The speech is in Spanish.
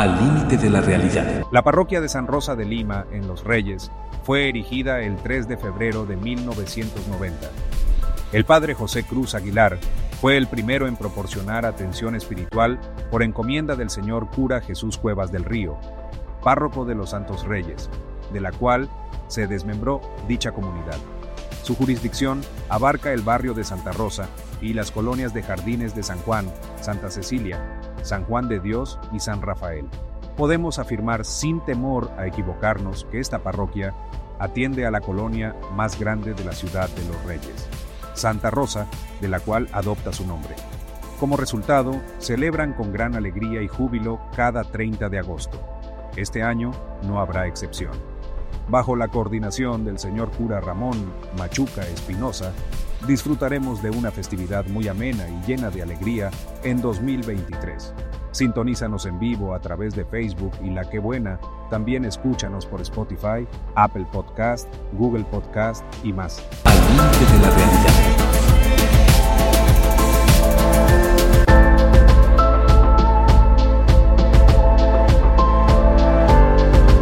al límite de la realidad. La parroquia de San Rosa de Lima, en Los Reyes, fue erigida el 3 de febrero de 1990. El padre José Cruz Aguilar fue el primero en proporcionar atención espiritual por encomienda del señor cura Jesús Cuevas del Río, párroco de los Santos Reyes, de la cual se desmembró dicha comunidad. Su jurisdicción abarca el barrio de Santa Rosa y las colonias de Jardines de San Juan, Santa Cecilia, San Juan de Dios y San Rafael. Podemos afirmar sin temor a equivocarnos que esta parroquia atiende a la colonia más grande de la ciudad de los Reyes, Santa Rosa, de la cual adopta su nombre. Como resultado, celebran con gran alegría y júbilo cada 30 de agosto. Este año no habrá excepción. Bajo la coordinación del señor cura Ramón Machuca Espinosa, disfrutaremos de una festividad muy amena y llena de alegría en 2023. Sintonízanos en vivo a través de Facebook y La Que Buena. También escúchanos por Spotify, Apple Podcast, Google Podcast y más.